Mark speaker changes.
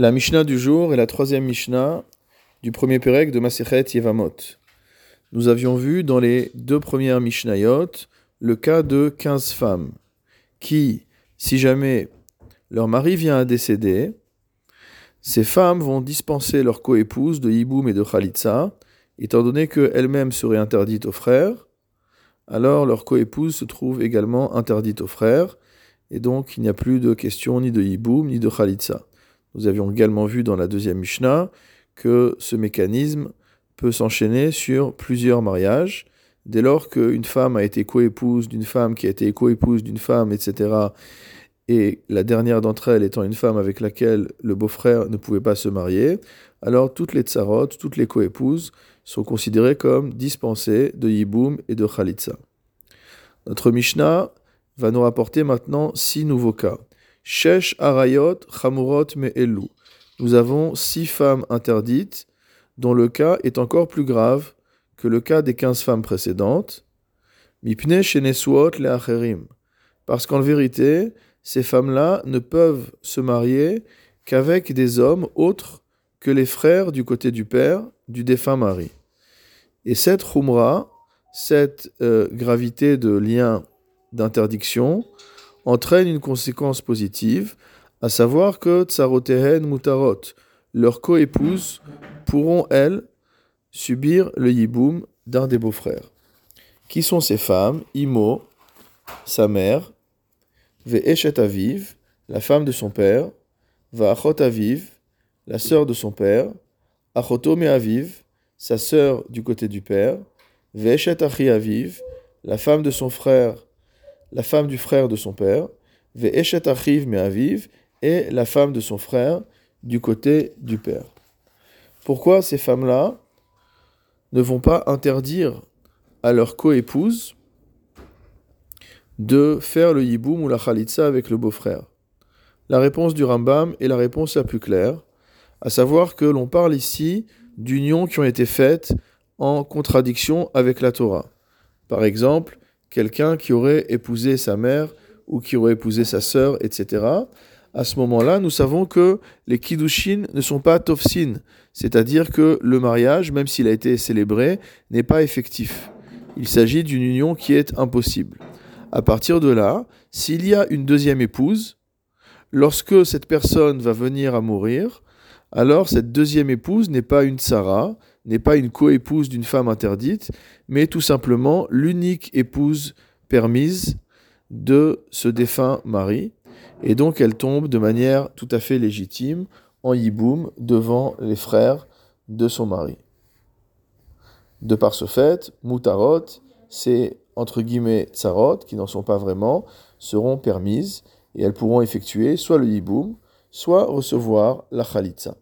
Speaker 1: La Mishnah du jour est la troisième Mishnah du premier Pérec de Masechet Yevamot. Nous avions vu dans les deux premières Mishnayot le cas de 15 femmes qui, si jamais leur mari vient à décéder, ces femmes vont dispenser leur coépouse de Yiboum et de Khalitsa, étant donné qu'elles-mêmes seraient interdites aux frères, alors leur coépouse se trouve également interdite aux frères, et donc il n'y a plus de question ni de Yiboum ni de Khalitsa. Nous avions également vu dans la deuxième Mishnah que ce mécanisme peut s'enchaîner sur plusieurs mariages. Dès lors qu'une femme a été coépouse d'une femme qui a été coépouse d'une femme, etc., et la dernière d'entre elles étant une femme avec laquelle le beau-frère ne pouvait pas se marier, alors toutes les tsarotes, toutes les coépouses sont considérées comme dispensées de yiboum et de khalitsa. Notre Mishnah va nous rapporter maintenant six nouveaux cas. Nous avons six femmes interdites, dont le cas est encore plus grave que le cas des quinze femmes précédentes. Parce qu'en vérité, ces femmes-là ne peuvent se marier qu'avec des hommes autres que les frères du côté du père du défunt mari. Et cette Khumra, cette euh, gravité de lien d'interdiction, entraîne une conséquence positive, à savoir que tsarotehen mutarot, leurs coépouses, pourront, elles, subir le yiboum d'un des beaux-frères. Qui sont ces femmes Imo, sa mère, Ve'eshet aviv, la femme de son père, Va'achot aviv, la sœur de son père, Achotome aviv, sa sœur du côté du père, Ve'eshet achi aviv, la femme de son frère la femme du frère de son père, Ve'eshet achiv me'aviv, et la femme de son frère du côté du père. Pourquoi ces femmes-là ne vont pas interdire à leur coépouse de faire le yiboum ou la khalitsa avec le beau-frère? La réponse du Rambam est la réponse la plus claire, à savoir que l'on parle ici d'unions qui ont été faites en contradiction avec la Torah. Par exemple, quelqu'un qui aurait épousé sa mère ou qui aurait épousé sa sœur, etc. À ce moment-là, nous savons que les kiddushin ne sont pas tofsin, c'est-à-dire que le mariage, même s'il a été célébré, n'est pas effectif. Il s'agit d'une union qui est impossible. À partir de là, s'il y a une deuxième épouse, lorsque cette personne va venir à mourir, alors cette deuxième épouse n'est pas une Sarah, n'est pas une coépouse d'une femme interdite, mais tout simplement l'unique épouse permise de ce défunt mari. Et donc elle tombe de manière tout à fait légitime en yiboum devant les frères de son mari. De par ce fait, mutarot, c'est entre guillemets tsarot, qui n'en sont pas vraiment, seront permises et elles pourront effectuer soit le yiboum, soit recevoir la khalitza.